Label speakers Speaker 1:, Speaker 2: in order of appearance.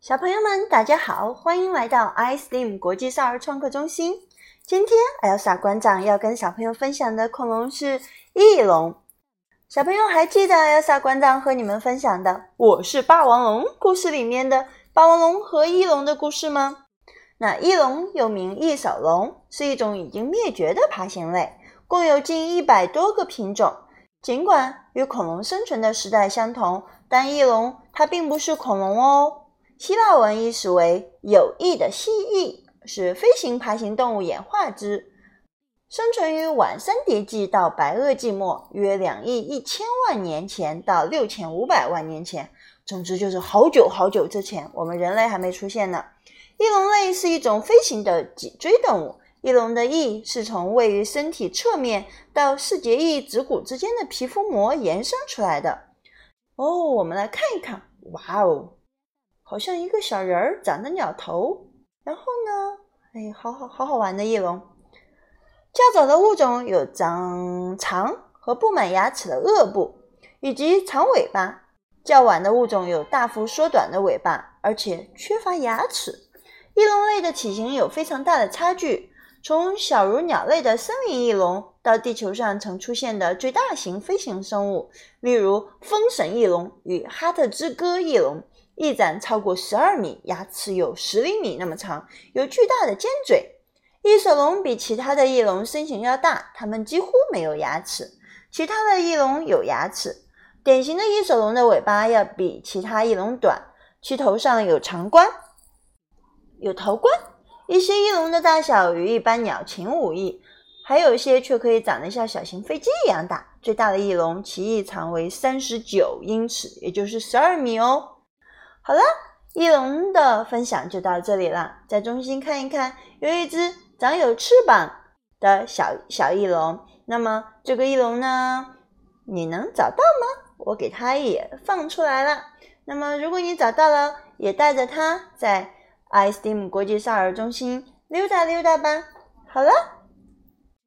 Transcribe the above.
Speaker 1: 小朋友们，大家好，欢迎来到 iSteam 国际少儿创客中心。今天，Elsa 馆长要跟小朋友分享的恐龙是翼龙。小朋友还记得 Elsa 馆长和你们分享的《我是霸王龙》故事里面的霸王龙和翼龙的故事吗？那翼龙又名翼手龙，是一种已经灭绝的爬行类，共有近一百多个品种。尽管与恐龙生存的时代相同，但翼龙它并不是恐龙哦。希腊文意思为有翼的蜥蜴，是飞行爬行动物演化之，生存于晚三叠纪到白垩纪末，约两亿一千万年前到六千五百万年前。总之就是好久好久之前，我们人类还没出现呢。翼龙类是一种飞行的脊椎动物，翼龙的翼是从位于身体侧面到四节翼指骨之间的皮肤膜延伸出来的。哦，我们来看一看，哇哦！好像一个小人儿长着鸟头，然后呢，哎，好好好好玩的翼龙。较早的物种有长长和布满牙齿的颚部，以及长尾巴；较晚的物种有大幅缩短的尾巴，而且缺乏牙齿。翼龙类的体型有非常大的差距，从小如鸟类的森林翼龙，到地球上曾出现的最大型飞行生物，例如风神翼龙与哈特兹哥翼龙。翼展超过十二米，牙齿有十厘米那么长，有巨大的尖嘴。翼手龙比其他的翼龙身形要大，它们几乎没有牙齿。其他的翼龙有牙齿。典型的翼手龙的尾巴要比其他翼龙短，其头上有长冠，有头冠。一些翼龙的大小与一般鸟禽无异，还有一些却可以长得像小型飞机一样大。最大的翼龙其翼长为三十九英尺，也就是十二米哦。好了，翼龙的分享就到这里了。在中心看一看，有一只长有翅膀的小小翼龙。那么这个翼龙呢，你能找到吗？我给它也放出来了。那么如果你找到了，也带着它在 iSteam 国际少儿中心溜达溜达吧。好了。